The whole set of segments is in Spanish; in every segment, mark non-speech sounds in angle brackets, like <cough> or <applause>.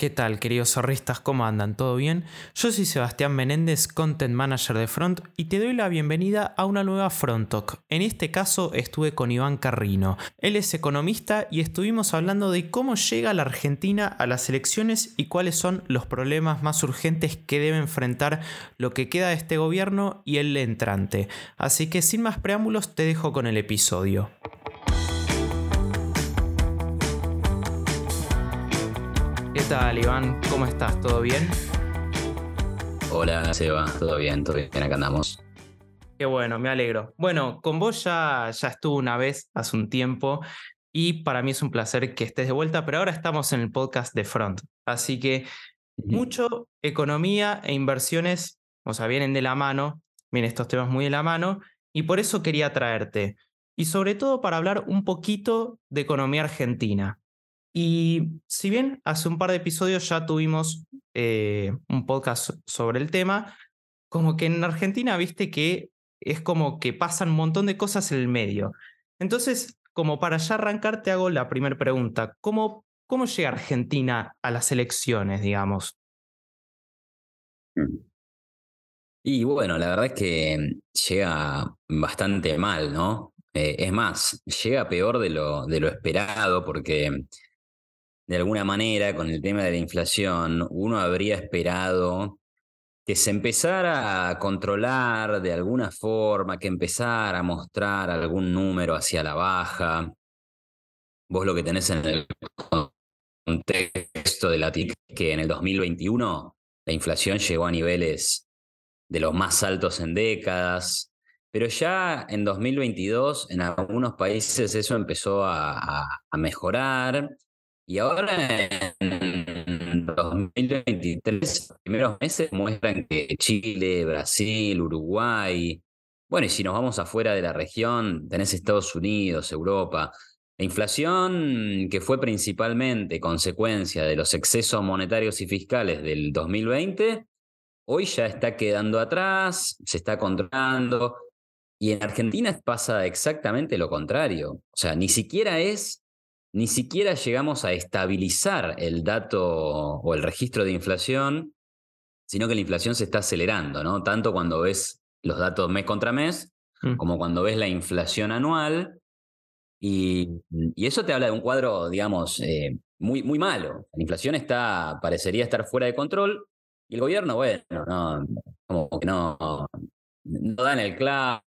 ¿Qué tal, queridos zorristas? ¿Cómo andan? ¿Todo bien? Yo soy Sebastián Menéndez, Content Manager de Front, y te doy la bienvenida a una nueva Front Talk. En este caso estuve con Iván Carrino. Él es economista y estuvimos hablando de cómo llega la Argentina a las elecciones y cuáles son los problemas más urgentes que debe enfrentar lo que queda de este gobierno y el entrante. Así que sin más preámbulos te dejo con el episodio. Tal, Iván? ¿Cómo estás? ¿Todo bien? Hola, Seba. ¿Todo bien? ¿Todo bien? Acá andamos. Qué bueno, me alegro. Bueno, con vos ya, ya estuve una vez hace un tiempo y para mí es un placer que estés de vuelta, pero ahora estamos en el podcast de Front. Así que mucho economía e inversiones, o sea, vienen de la mano, vienen estos temas muy de la mano, y por eso quería traerte. Y sobre todo para hablar un poquito de economía argentina. Y si bien hace un par de episodios ya tuvimos eh, un podcast sobre el tema, como que en Argentina viste que es como que pasan un montón de cosas en el medio. Entonces, como para ya arrancar, te hago la primera pregunta. ¿Cómo, ¿Cómo llega Argentina a las elecciones, digamos? Y bueno, la verdad es que llega bastante mal, ¿no? Eh, es más, llega peor de lo, de lo esperado porque de alguna manera con el tema de la inflación, uno habría esperado que se empezara a controlar de alguna forma, que empezara a mostrar algún número hacia la baja. Vos lo que tenés en el contexto de la TIC, que en el 2021 la inflación llegó a niveles de los más altos en décadas, pero ya en 2022 en algunos países eso empezó a, a mejorar y ahora en 2023, los primeros meses muestran que Chile, Brasil, Uruguay, bueno, y si nos vamos afuera de la región, tenés Estados Unidos, Europa, la inflación que fue principalmente consecuencia de los excesos monetarios y fiscales del 2020, hoy ya está quedando atrás, se está controlando. Y en Argentina pasa exactamente lo contrario. O sea, ni siquiera es ni siquiera llegamos a estabilizar el dato o el registro de inflación, sino que la inflación se está acelerando, ¿no? Tanto cuando ves los datos mes contra mes, mm. como cuando ves la inflación anual. Y, eso te habla de un cuadro, digamos, eh, muy, muy malo. La inflación está, parecería estar fuera de control y el gobierno, bueno, no, como que no, no da en el clavo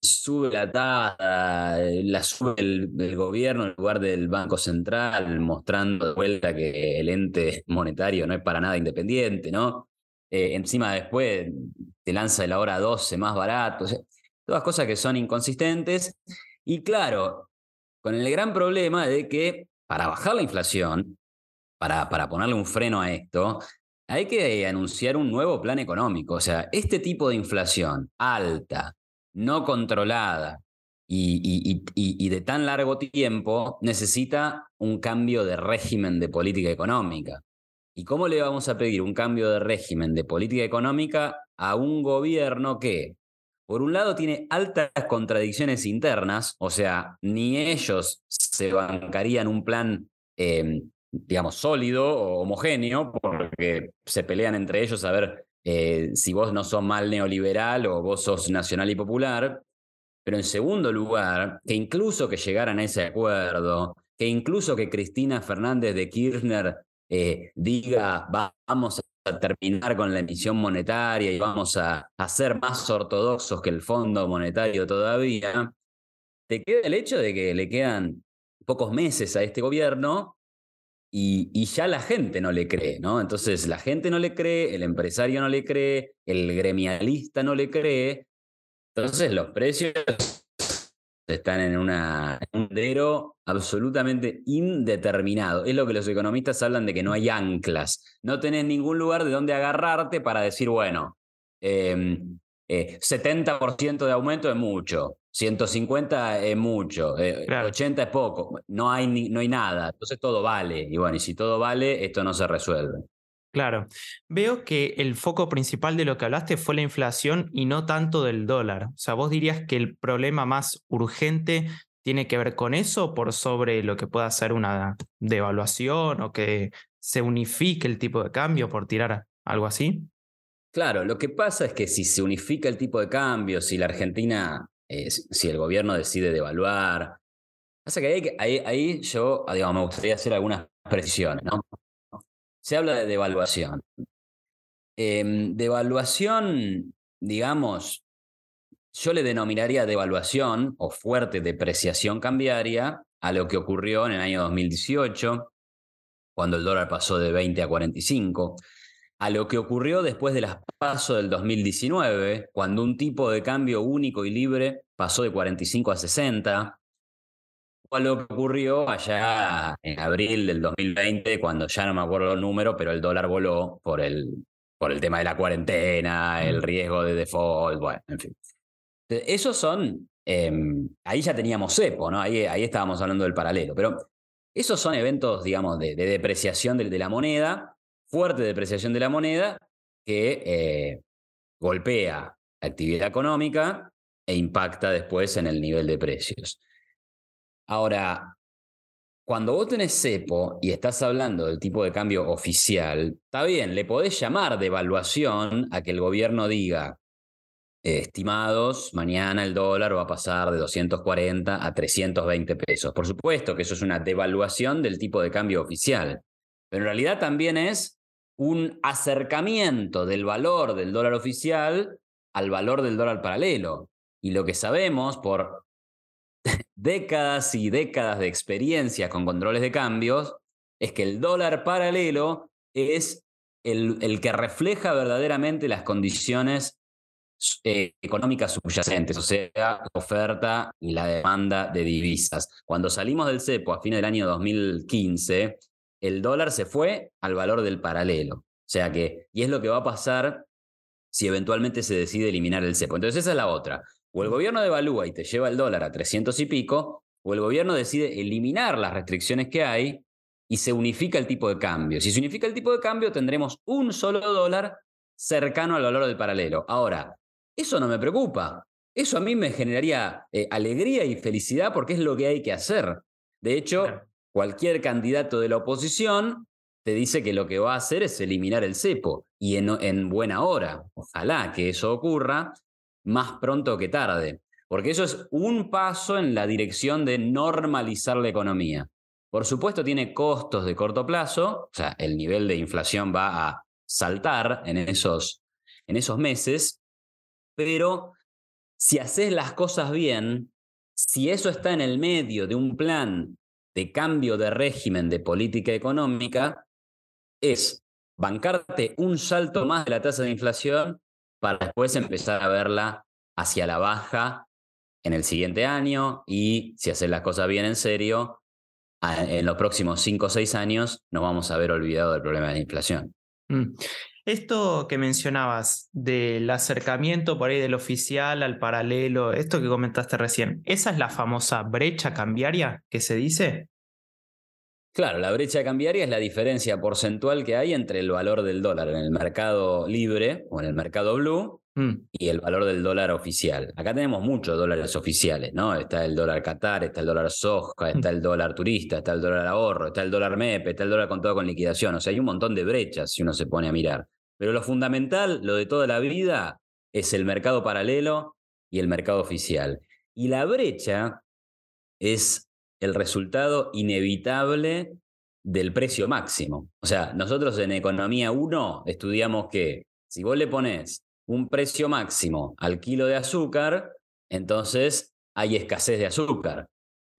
sube la tasa, la sube el, gobierno en lugar del Banco Central, mostrando de vuelta que el ente monetario no es para nada independiente, ¿no? Eh, encima después te lanza el hora 12 más barato, todas cosas que son inconsistentes. Y claro, con el gran problema de que para bajar la inflación, para, para ponerle un freno a esto, hay que anunciar un nuevo plan económico. O sea, este tipo de inflación alta, no controlada y, de tan largo tiempo necesita un cambio de régimen de política económica. ¿Y cómo le vamos a pedir un cambio de régimen de política económica a un gobierno que, por un lado, tiene altas contradicciones internas, o sea, ni ellos se bancarían un plan em, digamos, sólido o homogéneo, porque se pelean entre ellos a ver eh, si vos no sos mal neoliberal o vos sos nacional y popular. Pero en segundo lugar, que incluso que llegaran a ese acuerdo, que incluso que Cristina Fernández de Kirchner eh, diga vamos a terminar con la emisión monetaria y vamos a, a ser más ortodoxos que el Fondo Monetario todavía, te queda el hecho de que le quedan pocos meses a este gobierno y, ya la gente no le cree, ¿no? Entonces la gente no le cree, el empresario no le cree, el gremialista no le cree. Entonces los precios están en, un dero absolutamente indeterminado. Es lo que los economistas hablan de que no hay anclas. No tenés ningún lugar de donde agarrarte para decir, bueno, 70% em, eh, de aumento es mucho, 150 es mucho, 80 eh, es poco, no hay, no hay nada, entonces todo vale. Y bueno, y si todo vale, esto no se resuelve. Claro, veo que el foco principal de lo que hablaste fue la inflación y no tanto del dólar. O sea, vos dirías que el problema más urgente tiene que ver con eso por sobre lo que pueda ser una devaluación o que se unifique el tipo de cambio, por tirar algo así? Claro, lo que pasa es que si se unifica el tipo de cambio, si la Argentina, eh, si el gobierno decide devaluar, pasa que ahí, yo digamos, me gustaría hacer algunas precisiones. ¿no? Se habla de devaluación. Em, devaluación, digamos, yo le denominaría devaluación o fuerte depreciación cambiaria a lo que ocurrió en el año 2018, cuando el dólar pasó de 20 a 45, a lo que ocurrió después de las pasos del 2019, cuando un tipo de cambio único y libre pasó de 45 a 60, o a lo que ocurrió allá en abril del 2020, cuando ya no me acuerdo el número, pero el dólar voló por el, por el tema de la cuarentena, el riesgo de default, bueno, en fin. Esos son, em, ahí ya teníamos cepo, ¿no? Ahí, ahí estábamos hablando del paralelo, pero esos son eventos, digamos, de, depreciación de, la moneda, fuerte depreciación de la moneda, que eh, golpea la actividad económica e impacta después en el nivel de precios. Ahora, cuando vos tenés cepo y estás hablando del tipo de cambio oficial, está bien, le podés llamar devaluación a que el gobierno diga, estimados, mañana el dólar va a pasar de 240 a 320 pesos. Por supuesto que eso es una devaluación del tipo de cambio oficial, pero en realidad también es un acercamiento del valor del dólar oficial al valor del dólar paralelo. Y lo que sabemos por <laughs> décadas y décadas de experiencia con controles de cambios es que el dólar paralelo es el, el que refleja verdaderamente las condiciones eh, económicas subyacentes, o sea, la oferta y la demanda de divisas. Cuando salimos del cepo a fines del año 2015, el dólar se fue al valor del paralelo. O sea que, y es lo que va a pasar si eventualmente se decide eliminar el cepo. Entonces esa es la otra. O el gobierno devalúa y te lleva el dólar a 300 y pico, o el gobierno decide eliminar las restricciones que hay y se unifica el tipo de cambio. Si se unifica el tipo de cambio, tendremos un solo dólar cercano al valor del paralelo. Ahora, eso no me preocupa. Eso a mí me generaría eh, alegría y felicidad porque es lo que hay que hacer. De hecho, cualquier candidato de la oposición te dice que lo que va a hacer es eliminar el cepo y en, en buena hora. Ojalá que eso ocurra más pronto que tarde, porque eso es un paso en la dirección de normalizar la economía. Por supuesto, tiene costos de corto plazo, o sea, el nivel de inflación va a saltar en esos, en esos meses, pero si haces las cosas bien, si eso está en el medio de un plan de cambio de régimen de política económica, es bancarte un salto más de la tasa de inflación para después empezar a verla hacia la baja en el siguiente año y si haces las cosas bien en serio, en los próximos cinco o seis años nos vamos a ver olvidado del problema de la inflación. Mm. Esto que mencionabas del acercamiento por ahí del oficial al paralelo, esto que comentaste recién, ¿esa es la famosa brecha cambiaria que se dice? Claro, la brecha cambiaria es la diferencia porcentual que hay entre el valor del dólar en el mercado libre o en el mercado blue mm. y el valor del dólar oficial. Acá tenemos muchos dólares oficiales, ¿no? Está el dólar Qatar, está el dólar Soja, está el dólar turista, está el dólar ahorro, está el dólar MEP, está el dólar contado con liquidación. O sea, hay un montón de brechas si uno se pone a mirar. Pero lo fundamental, lo de toda la vida, es el mercado paralelo y el mercado oficial. Y la brecha es el resultado inevitable del precio máximo. O sea, nosotros en Economía 1 estudiamos que si vos le pones un precio máximo al kilo de azúcar, entonces hay escasez de azúcar.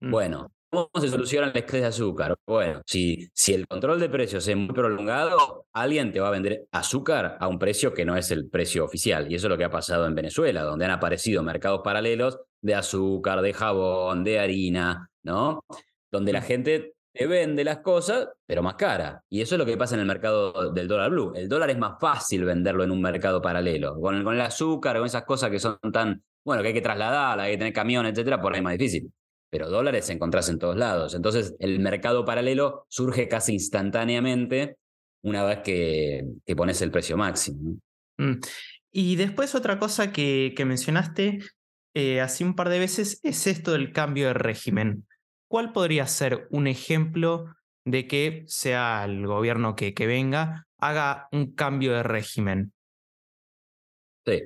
Mm. Bueno, ¿Cómo se soluciona el escasez de azúcar? Bueno, si, si el control de precios es muy prolongado, alguien te va a vender azúcar a un precio que no es el precio oficial. Y eso es lo que ha pasado en Venezuela, donde han aparecido mercados paralelos de azúcar, de jabón, de harina, ¿no? Donde la gente te vende las cosas, pero más cara. Y eso es lo que pasa en el mercado del dólar blue. El dólar es más fácil venderlo en un mercado paralelo. Con el, con el azúcar, con esas cosas que son tan, bueno, que hay que trasladar, hay que tener camión, etcétera, por ahí es más difícil pero dólares encontrás en todos lados. Entonces, el mercado paralelo surge casi instantáneamente una vez que, pones el precio máximo. Mm. Y después otra cosa que, mencionaste eh, así un par de veces es esto del cambio de régimen. ¿Cuál podría ser un ejemplo de que sea el gobierno que, que venga, haga un cambio de régimen. Sí.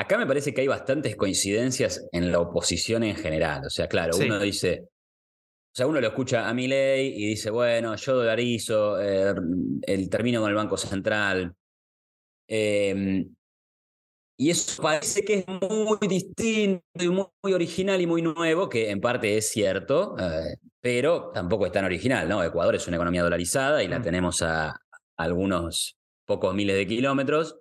Acá me parece que hay bastantes coincidencias en la oposición en general. O sea, claro, uno dice, o sea, uno lo escucha a mi ley y dice, bueno, yo dolarizo, eh, el termino con el Banco Central. Em, y eso parece que es muy distinto y muy, original y muy nuevo, que en parte es cierto, eh, pero tampoco es tan original, ¿no? Ecuador es una economía dolarizada y la mm. tenemos a algunos pocos miles de kilómetros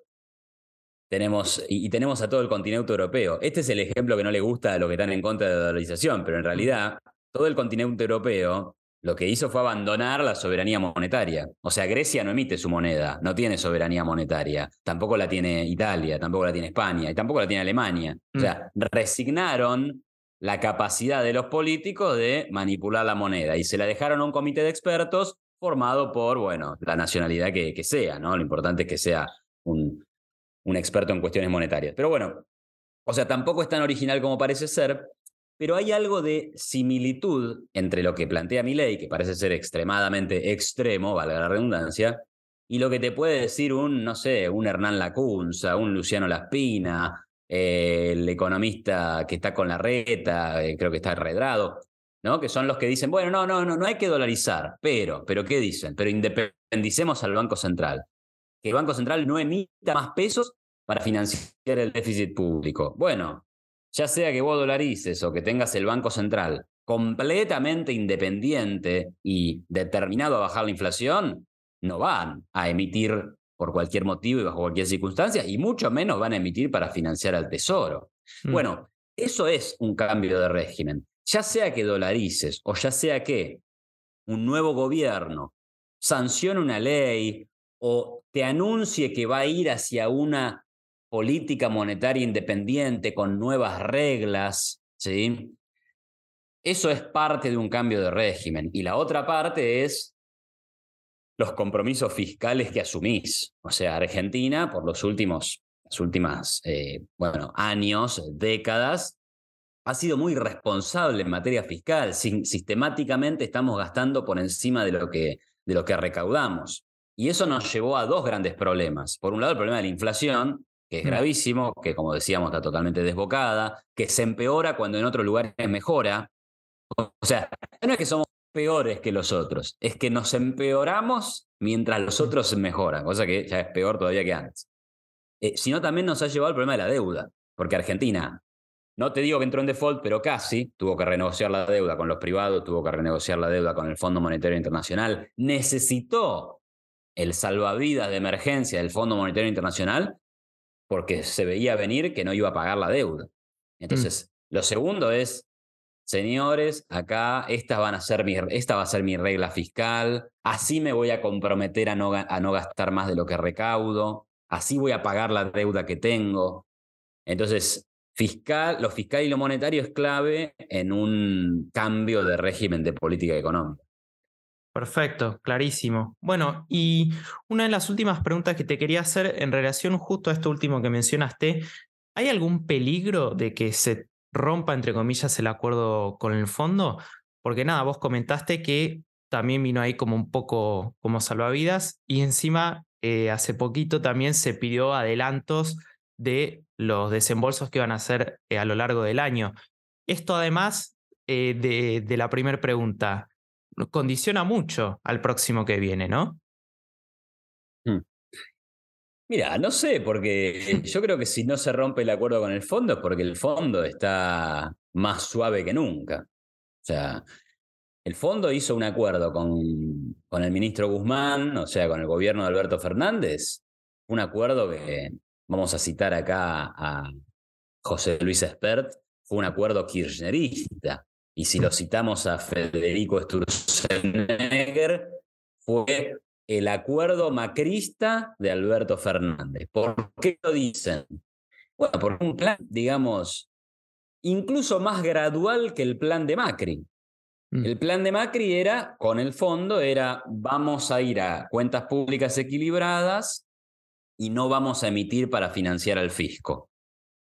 tenemos, y, tenemos a todo el continente europeo. Este es el ejemplo que no le gusta a los que están en contra de la dolarización, pero en realidad todo el continente europeo lo que hizo fue abandonar la soberanía monetaria. O sea, Grecia no emite su moneda, no tiene soberanía monetaria, tampoco la tiene Italia, tampoco la tiene España y tampoco la tiene Alemania. O sea, mm. resignaron la capacidad de los políticos de manipular la moneda y se la dejaron a un comité de expertos formado por, bueno, la nacionalidad que, que sea, ¿no? Lo importante es que sea un, un experto en cuestiones monetarias. Pero bueno, o sea, tampoco es tan original como parece ser, pero hay algo de similitud entre lo que plantea mi ley, que parece ser extremadamente extremo, valga la redundancia, y lo que te puede decir un, no sé, un Hernán Lacunza, un Luciano Laspina, eh, el economista que está con la reta, eh, creo que está enredrado, ¿no? Que son los que dicen, bueno, no, no, no, no hay que dolarizar, pero, pero ¿qué dicen? Pero independicemos al Banco Central que el Banco Central no emita más pesos para financiar el déficit público. Bueno, ya sea que vos dolarices o que tengas el Banco Central completamente independiente y determinado a bajar la inflación, no van a emitir por cualquier motivo y bajo cualquier circunstancia, y mucho menos van a emitir para financiar al Tesoro. Mm. Bueno, eso es un cambio de régimen. Ya sea que dolarices o ya sea que un nuevo gobierno sancione una ley o te anuncie que va a ir hacia una política monetaria independiente con nuevas reglas, ¿sí? Eso es parte de un cambio de régimen. Y la otra parte es los compromisos fiscales que asumís. O sea, Argentina, por los últimos últimas eh, bueno, años, décadas, ha sido muy responsable en materia fiscal. sistemáticamente estamos gastando por encima de lo que, de lo que recaudamos. Y eso nos llevó a dos grandes problemas. Por un lado, el problema de la inflación, que es mm. gravísimo, que como decíamos está totalmente desbocada, que se empeora cuando en otros lugares mejora. O sea, no es que somos peores que los otros, es que nos empeoramos mientras los otros mejoran, cosa que ya es peor todavía que antes. Eh, sino también nos ha llevado al problema de la deuda, porque Argentina, no te digo que entró en default, pero casi, tuvo que renegociar la deuda con los privados, tuvo que renegociar la deuda con el Fondo Monetario Internacional, necesitó el salvavidas de emergencia del Fondo Monetario Internacional porque se veía venir que no iba a pagar la deuda. Mm. Entonces, lo segundo es, señores, acá esta, van a ser mi, esta va a ser mi regla fiscal, así me voy a comprometer a no, a no gastar más de lo que recaudo, así voy a pagar la deuda que tengo. Entonces, fiscal, lo fiscal y lo monetario es clave en un cambio de régimen de política económica. Perfecto, clarísimo. Bueno, y una de las últimas preguntas que te quería hacer en relación justo a esto último que mencionaste, ¿hay algún peligro de que se rompa, entre comillas, el acuerdo con el fondo? Porque nada, vos comentaste que también vino ahí como un poco como salvavidas y encima eh, hace poquito también se pidió adelantos de los desembolsos que van a hacer eh, a lo largo del año. Esto además eh, de, de la primera pregunta, condiciona mucho al próximo que viene, ¿no? Hmm. Mira, no sé, porque yo creo que si no se rompe el acuerdo con el fondo es porque el fondo está más suave que nunca. O sea, el fondo hizo un acuerdo con, con el ministro Guzmán, o sea, con el gobierno de Alberto Fernández, un acuerdo que, vamos a citar acá a José Luis Espert, fue un acuerdo kirchnerista. Y si lo citamos a Federico Sturzenegger, fue el acuerdo macrista de Alberto Fernández. ¿Por qué lo dicen? Bueno, por un plan, digamos, incluso más gradual que el plan de Macri. Mm. El plan de Macri era, con el fondo, era vamos a ir a cuentas públicas equilibradas y no vamos a emitir para financiar al fisco.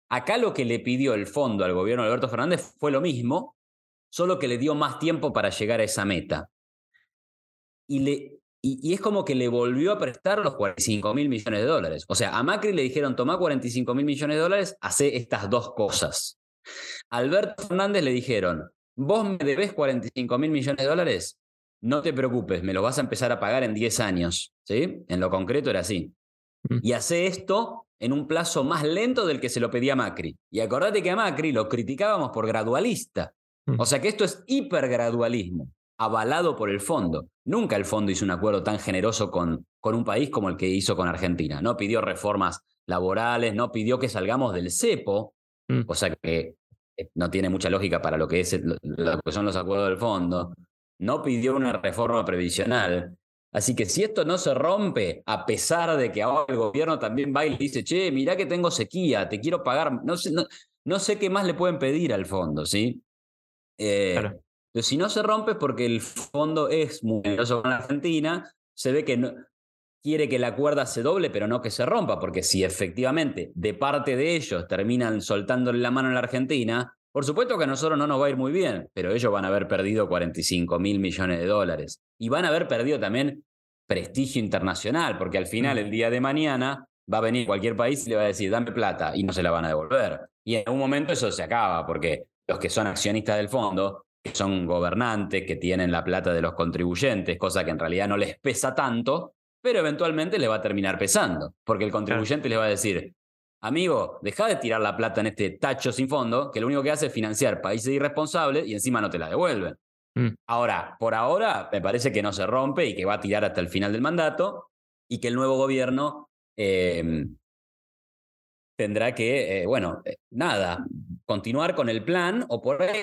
Acá lo que le pidió el fondo al gobierno de Alberto Fernández fue lo mismo, solo que le dio más tiempo para llegar a esa meta. y, le, y, es como que le volvió a prestar los 45 mil millones de dólares. O sea, a Macri le dijeron, toma 45 mil millones de dólares, hace estas dos cosas. A Alberto Fernández le dijeron, vos me debes 45 mil millones de dólares, no te preocupes, me lo vas a empezar a pagar en 10 años. ¿sí? En lo concreto era así. Mm. Y hace esto en un plazo más lento del que se lo pedía Macri. Y acordate que a Macri lo criticábamos por gradualista. Mm. O sea que esto es hipergradualismo, avalado por el fondo. Nunca el fondo hizo un acuerdo tan generoso con, con un país como el que hizo con Argentina. No pidió reformas laborales, no pidió que salgamos del cepo, mm. o sea que eh, no tiene mucha lógica para lo que, es, lo que son los acuerdos del fondo no pidió una reforma previsional. Así que si esto no se rompe, a pesar de que ahora el gobierno también va y le dice, che, mirá que tengo sequía, te quiero pagar, no sé, no, sé qué más le pueden pedir al fondo, ¿sí? Eh, si no se rompe es porque el fondo es muy generoso con Argentina, se ve que no, quiere que la cuerda se doble, pero no que se rompa, porque si efectivamente de parte de ellos terminan soltándole la mano a la Argentina, por supuesto que a nosotros no nos va a ir muy bien, pero ellos van a haber perdido 45 mil millones de dólares. Y van a haber perdido también prestigio internacional, porque al final, el día de mañana, va a venir cualquier país y le va a decir, dame plata, y no se la van a devolver. Y en un momento eso se acaba, porque los que son accionistas del fondo, que son gobernantes, que tienen la plata de los contribuyentes, cosa que en realidad no les pesa tanto, pero eventualmente le va a terminar pesando, porque el contribuyente les va a decir, amigo, deja de tirar la plata en este tacho sin fondo, que lo único que hace es financiar países irresponsables y encima no te la devuelven. Mm. Ahora, por ahora, me parece que no se rompe y que va a tirar hasta el final del mandato y que el nuevo gobierno em, tendrá que, eh, bueno, eh, nada, continuar con el plan o por ahí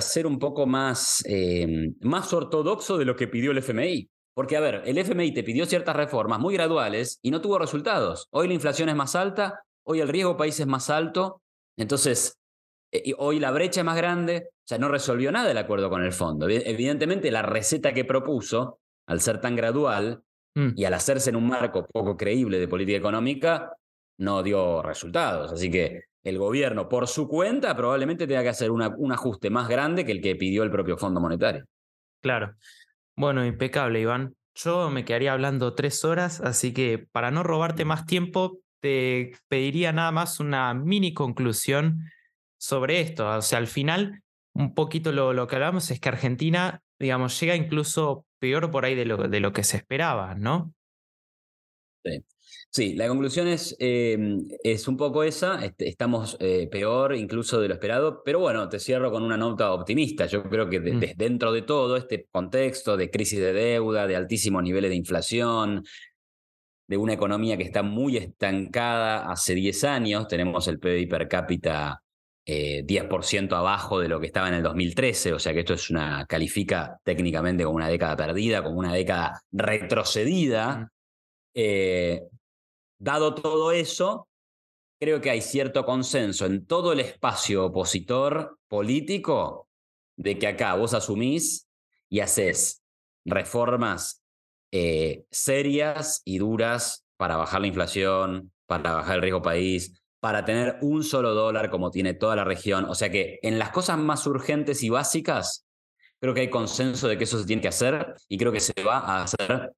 ser un poco más, em, más ortodoxo de lo que pidió el FMI. Porque, a ver, el FMI te pidió ciertas reformas muy graduales y no tuvo resultados. Hoy la inflación es más alta, hoy el riesgo país es más alto, entonces eh, hoy la brecha es más grande, o sea, no resolvió nada el acuerdo con el fondo. Evidentemente la receta que propuso, al ser tan gradual mm. y al hacerse en un marco poco creíble de política económica, no dio resultados. Así que el gobierno, por su cuenta, probablemente tenga que hacer un ajuste más grande que el que pidió el propio Fondo Monetario. Claro. Bueno, impecable, Iván. Yo me quedaría hablando tres horas, así que para no robarte más tiempo, te pediría nada más una mini conclusión sobre esto. O sea, al final, un poquito lo, lo que hablamos es que Argentina, digamos, llega incluso peor por ahí de lo, de lo que se esperaba, ¿no? Sí. Sí, la conclusión es, em, es un poco esa, este, estamos eh, peor incluso de lo esperado, pero bueno, te cierro con una nota optimista. Yo creo que mm. dentro de todo este contexto de crisis de deuda, de altísimos niveles de inflación, de una economía que está muy estancada hace 10 años. Tenemos el PIB per cápita 10% eh, abajo de lo que estaba en el 2013, o sea que esto es una, califica técnicamente como una década perdida, como una década retrocedida. Eh, dado todo eso, creo que hay cierto consenso en todo el espacio opositor político de que acá vos asumís y haces reformas eh, serias y duras para bajar la inflación, para bajar el riesgo país, para tener un solo dólar como tiene toda la región. O sea que en las cosas más urgentes y básicas, creo que hay consenso de que eso se tiene que hacer y creo que se va a hacer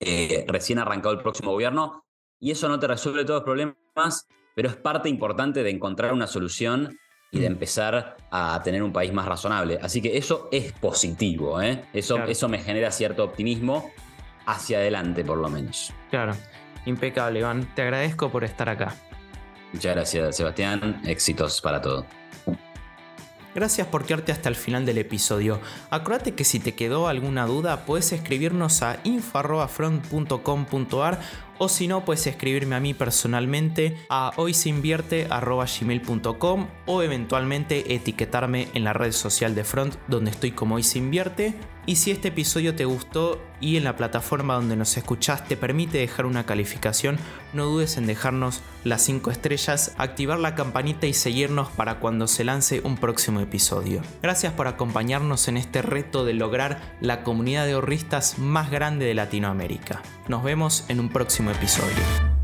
eh, recién arrancado el próximo gobierno. Y eso no te resuelve todos los problemas, pero es parte importante de encontrar una solución y de mm. empezar a tener un país más razonable. Así que eso es positivo, ¿eh? eso, eso me genera cierto optimismo hacia adelante por lo menos. Claro, impecable Iván, te agradezco por estar acá. Muchas gracias Sebastián, éxitos para todo. Gracias por quedarte hasta el final del episodio. Acuérdate que si te quedó alguna duda, puedes escribirnos a info.front.com.ar o si no, puedes escribirme a mí personalmente a hoysinvierte.gmail.com o eventualmente etiquetarme en la red social de Front donde estoy como Hoy Y si este episodio te gustó y en la plataforma donde nos escuchás te permite dejar una calificación, no dudes en dejarnos las 5 estrellas, activar la campanita y seguirnos para cuando se lance un próximo episodio. Gracias por acompañarnos en este reto de lograr la comunidad de ahorristas más grande de Latinoamérica. Nos vemos en un próximo episodio.